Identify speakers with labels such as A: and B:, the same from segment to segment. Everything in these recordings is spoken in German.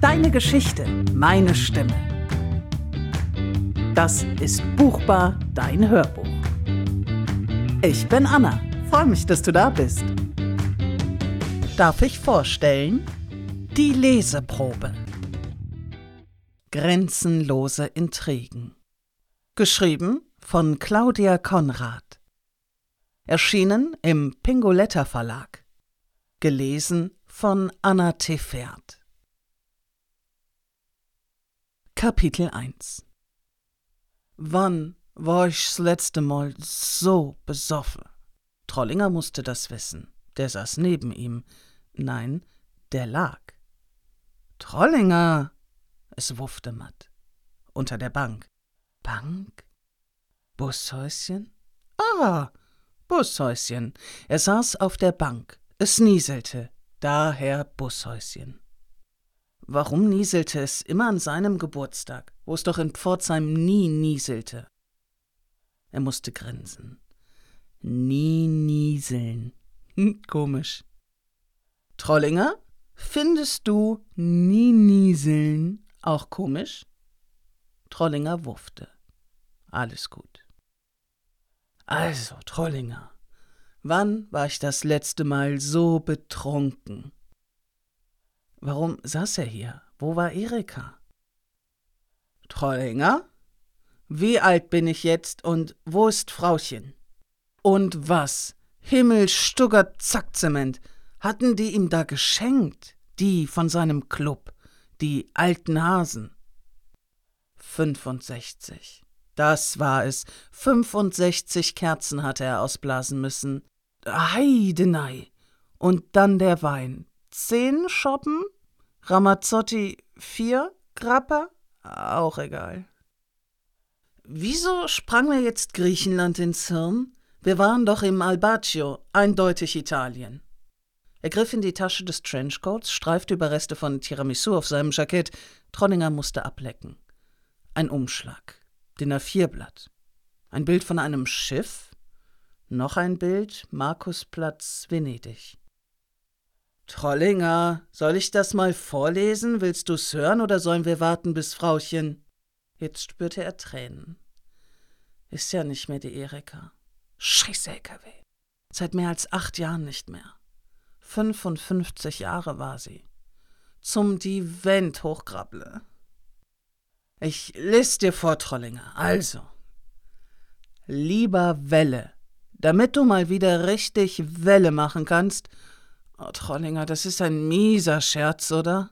A: Deine Geschichte, meine Stimme. Das ist Buchbar, dein Hörbuch. Ich bin Anna. Freue mich, dass du da bist. Darf ich vorstellen? Die Leseprobe. Grenzenlose Intrigen. Geschrieben von Claudia Konrad. Erschienen im Pingoletta Verlag. Gelesen von Anna Tefert. Kapitel 1 Wann war ich das letzte Mal so besoffen? Trollinger musste das wissen. Der saß neben ihm. Nein, der lag. Trollinger! Es wuffte matt. Unter der Bank. Bank? Bushäuschen? Ah, Bushäuschen. Er saß auf der Bank. Es nieselte. Daher Bushäuschen. Warum nieselte es immer an seinem Geburtstag, wo es doch in Pforzheim nie nieselte? Er musste grinsen. Nie nieseln. Hm, komisch. Trollinger, findest du nie nieseln auch komisch? Trollinger wuffte. Alles gut. Also, Trollinger, wann war ich das letzte Mal so betrunken? Warum saß er hier? Wo war Erika? Trollinger? Wie alt bin ich jetzt und wo ist Frauchen? Und was? Himmelstuggert Zackzement. Hatten die ihm da geschenkt? Die von seinem Club. Die alten Hasen. 65. Das war es. 65 Kerzen hatte er ausblasen müssen. Heidenei. Und dann der Wein zehn Schoppen, Ramazzotti vier, Grappa auch egal. Wieso sprang mir jetzt Griechenland ins Hirn? Wir waren doch im Albaccio, eindeutig Italien. Er griff in die Tasche des Trenchcoats, streifte Überreste von Tiramisu auf seinem Jackett. Tronninger musste ablecken. Ein Umschlag. DIN A4-Blatt. Ein Bild von einem Schiff. Noch ein Bild. Markusplatz, Venedig. Trollinger, soll ich das mal vorlesen? Willst du's hören oder sollen wir warten bis Frauchen? Jetzt spürte er Tränen. Ist ja nicht mehr die Erika. Scheiß LKW. Seit mehr als acht Jahren nicht mehr. 55 Jahre war sie. Zum die Wend hochgrabble. Ich lese dir vor, Trollinger. Also. Lieber Welle, damit du mal wieder richtig Welle machen kannst, Oh, Trollinger, das ist ein mieser Scherz, oder?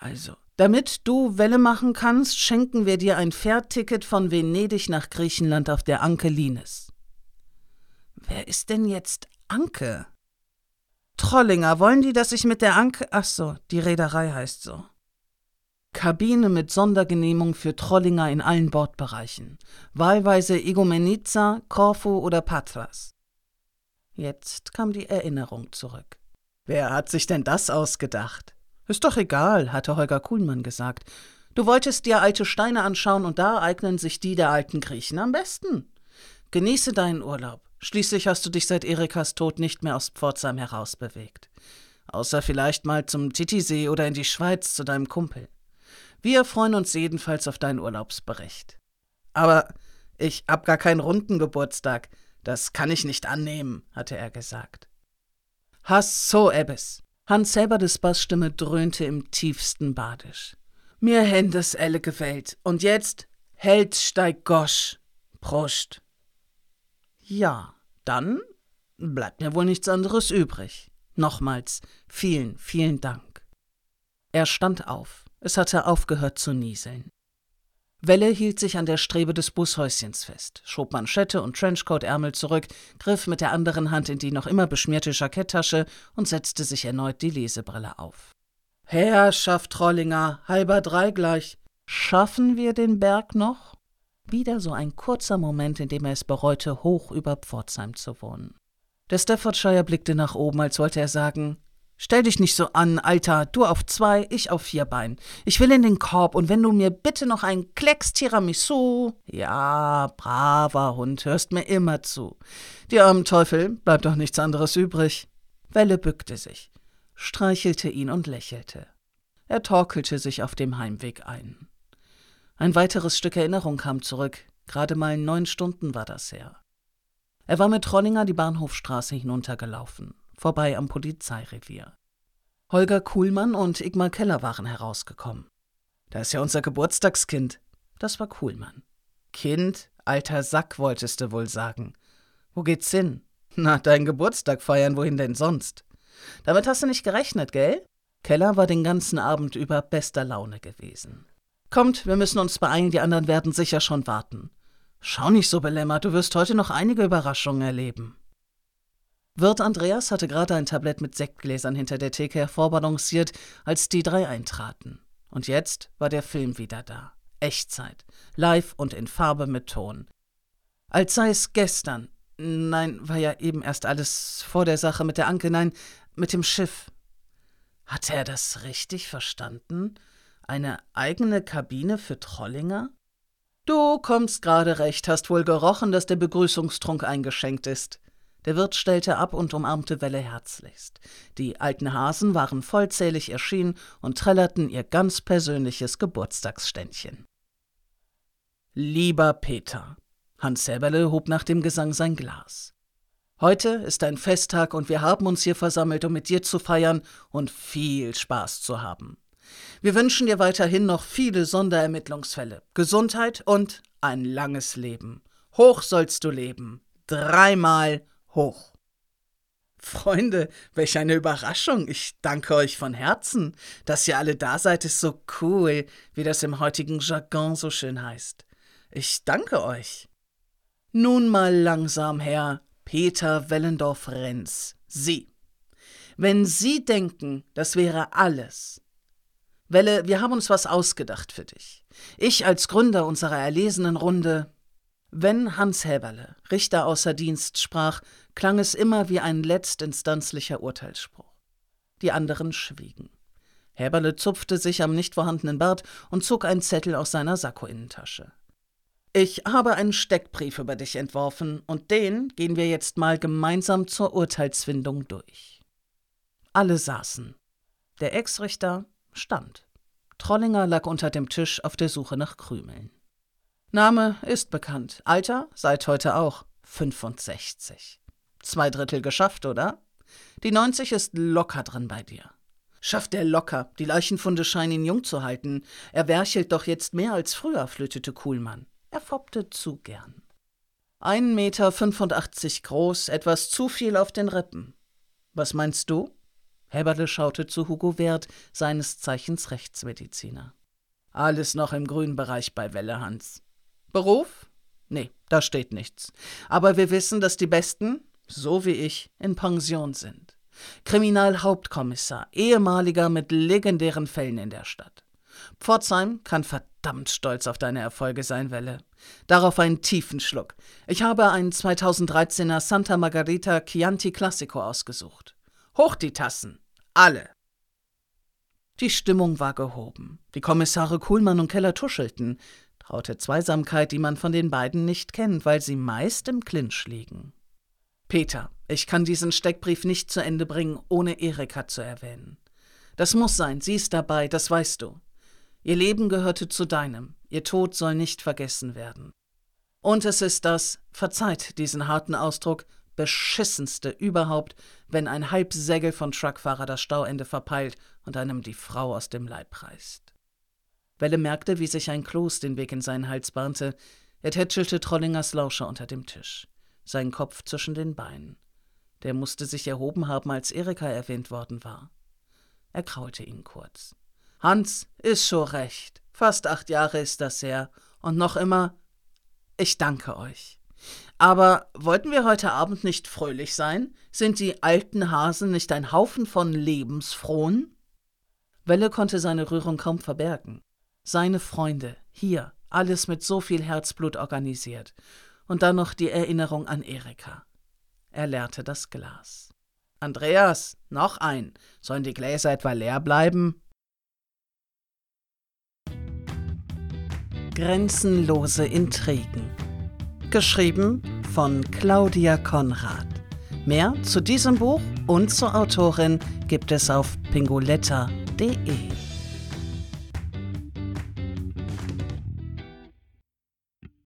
A: Also, damit du Welle machen kannst, schenken wir dir ein Fährticket von Venedig nach Griechenland auf der Anke Lines. Wer ist denn jetzt Anke? Trollinger, wollen die, dass ich mit der Anke. Ach so, die Reederei heißt so. Kabine mit Sondergenehmung für Trollinger in allen Bordbereichen. Wahlweise Igoumenitsa, Korfu oder Patras. Jetzt kam die Erinnerung zurück. Wer hat sich denn das ausgedacht? Ist doch egal, hatte Holger Kuhlmann gesagt. Du wolltest dir alte Steine anschauen und da eignen sich die der alten Griechen am besten. Genieße deinen Urlaub. Schließlich hast du dich seit Erikas Tod nicht mehr aus Pforzheim herausbewegt. Außer vielleicht mal zum Titisee oder in die Schweiz zu deinem Kumpel. Wir freuen uns jedenfalls auf deinen Urlaubsbericht. Aber ich hab gar keinen runden Geburtstag. Das kann ich nicht annehmen, hatte er gesagt. Hast so Ebbes. Hans Selberdes Bassstimme dröhnte im tiefsten Badisch. Mir händes elle gefällt. Und jetzt hält steig gosch. Prost. Ja, dann bleibt mir wohl nichts anderes übrig. Nochmals vielen, vielen Dank. Er stand auf. Es hatte aufgehört zu nieseln. Welle hielt sich an der Strebe des Bushäuschens fest, schob Manschette und Trenchcoat-Ärmel zurück, griff mit der anderen Hand in die noch immer beschmierte Jacketttasche und setzte sich erneut die Lesebrille auf. Herrschaft Trollinger, halber drei gleich. Schaffen wir den Berg noch? Wieder so ein kurzer Moment, in dem er es bereute, hoch über Pforzheim zu wohnen. Der Staffordshire blickte nach oben, als wollte er sagen: Stell dich nicht so an, Alter. Du auf zwei, ich auf vier Beinen. Ich will in den Korb und wenn du mir bitte noch ein Klecks Tiramisu. Ja, braver Hund, hörst mir immer zu. Die armen Teufel, bleibt doch nichts anderes übrig. Welle bückte sich, streichelte ihn und lächelte. Er torkelte sich auf dem Heimweg ein. Ein weiteres Stück Erinnerung kam zurück. Gerade mal neun Stunden war das her. Er war mit Trollinger die Bahnhofstraße hinuntergelaufen, vorbei am Polizeirevier. Holger Kuhlmann und Igmar Keller waren herausgekommen. Da ist ja unser Geburtstagskind. Das war Kuhlmann. Kind, alter Sack, wolltest du wohl sagen. Wo geht's hin? Na, dein Geburtstag feiern, wohin denn sonst? Damit hast du nicht gerechnet, gell? Keller war den ganzen Abend über bester Laune gewesen. Kommt, wir müssen uns beeilen, die anderen werden sicher schon warten. Schau nicht so belämmert, du wirst heute noch einige Überraschungen erleben. Wirt Andreas hatte gerade ein Tablett mit Sektgläsern hinter der Theke hervorbalanciert, als die drei eintraten. Und jetzt war der Film wieder da. Echtzeit. Live und in Farbe mit Ton. Als sei es gestern. Nein, war ja eben erst alles vor der Sache mit der Anke. Nein, mit dem Schiff. Hatte er das richtig verstanden? Eine eigene Kabine für Trollinger? Du kommst gerade recht, hast wohl gerochen, dass der Begrüßungstrunk eingeschenkt ist. Der Wirt stellte ab und umarmte Welle herzlichst. Die alten Hasen waren vollzählig erschienen und trällerten ihr ganz persönliches Geburtstagsständchen. Lieber Peter, Hans Häberle hob nach dem Gesang sein Glas. Heute ist ein Festtag und wir haben uns hier versammelt, um mit dir zu feiern und viel Spaß zu haben. Wir wünschen dir weiterhin noch viele Sonderermittlungsfälle, Gesundheit und ein langes Leben. Hoch sollst du leben. Dreimal hoch. Freunde, welch eine Überraschung. Ich danke euch von Herzen. Dass ihr alle da seid, ist so cool, wie das im heutigen Jargon so schön heißt. Ich danke euch. Nun mal langsam, Herr Peter Wellendorf-Renz. Sie. Wenn Sie denken, das wäre alles. Welle, wir haben uns was ausgedacht für dich. Ich als Gründer unserer erlesenen Runde wenn Hans Häberle, Richter außer Dienst, sprach, klang es immer wie ein letztinstanzlicher Urteilsspruch. Die anderen schwiegen. Häberle zupfte sich am nicht vorhandenen Bart und zog einen Zettel aus seiner Sakkoinnentasche. Ich habe einen Steckbrief über dich entworfen, und den gehen wir jetzt mal gemeinsam zur Urteilsfindung durch. Alle saßen. Der Ex-Richter stand. Trollinger lag unter dem Tisch auf der Suche nach Krümeln. Name ist bekannt. Alter seit heute auch 65. Zwei Drittel geschafft, oder? Die 90 ist locker drin bei dir. Schafft er locker. Die Leichenfunde scheinen ihn jung zu halten. Er werchelt doch jetzt mehr als früher, flötete Kuhlmann. Er foppte zu gern. Ein Meter 85 groß, etwas zu viel auf den Rippen. Was meinst du? Heberle schaute zu Hugo Wert, seines Zeichens Rechtsmediziner. Alles noch im grünen Bereich bei Welle, Hans. Beruf? Nee, da steht nichts. Aber wir wissen, dass die Besten, so wie ich, in Pension sind. Kriminalhauptkommissar, ehemaliger mit legendären Fällen in der Stadt. Pforzheim kann verdammt stolz auf deine Erfolge sein, Welle. Darauf einen tiefen Schluck. Ich habe einen 2013er Santa Margarita Chianti Classico ausgesucht. Hoch die Tassen. Alle. Die Stimmung war gehoben. Die Kommissare Kuhlmann und Keller tuschelten traute Zweisamkeit, die man von den beiden nicht kennt, weil sie meist im Clinch liegen. Peter, ich kann diesen Steckbrief nicht zu Ende bringen, ohne Erika zu erwähnen. Das muss sein, sie ist dabei, das weißt du. Ihr Leben gehörte zu deinem, ihr Tod soll nicht vergessen werden. Und es ist das, verzeiht diesen harten Ausdruck, beschissenste überhaupt, wenn ein Halbsägel von Truckfahrer das Stauende verpeilt und einem die Frau aus dem Leib reißt. Welle merkte, wie sich ein Kloß den Weg in seinen Hals bahnte. Er tätschelte Trollingers Lauscher unter dem Tisch, seinen Kopf zwischen den Beinen. Der musste sich erhoben haben, als Erika erwähnt worden war. Er kraulte ihn kurz. Hans, ist schon recht. Fast acht Jahre ist das her. Und noch immer, ich danke euch. Aber wollten wir heute Abend nicht fröhlich sein? Sind die alten Hasen nicht ein Haufen von Lebensfrohen? Welle konnte seine Rührung kaum verbergen. Seine Freunde, hier, alles mit so viel Herzblut organisiert. Und dann noch die Erinnerung an Erika. Er leerte das Glas. Andreas, noch ein. Sollen die Gläser etwa leer bleiben? Grenzenlose Intrigen. Geschrieben von Claudia Konrad. Mehr zu diesem Buch und zur Autorin gibt es auf pingoletta.de.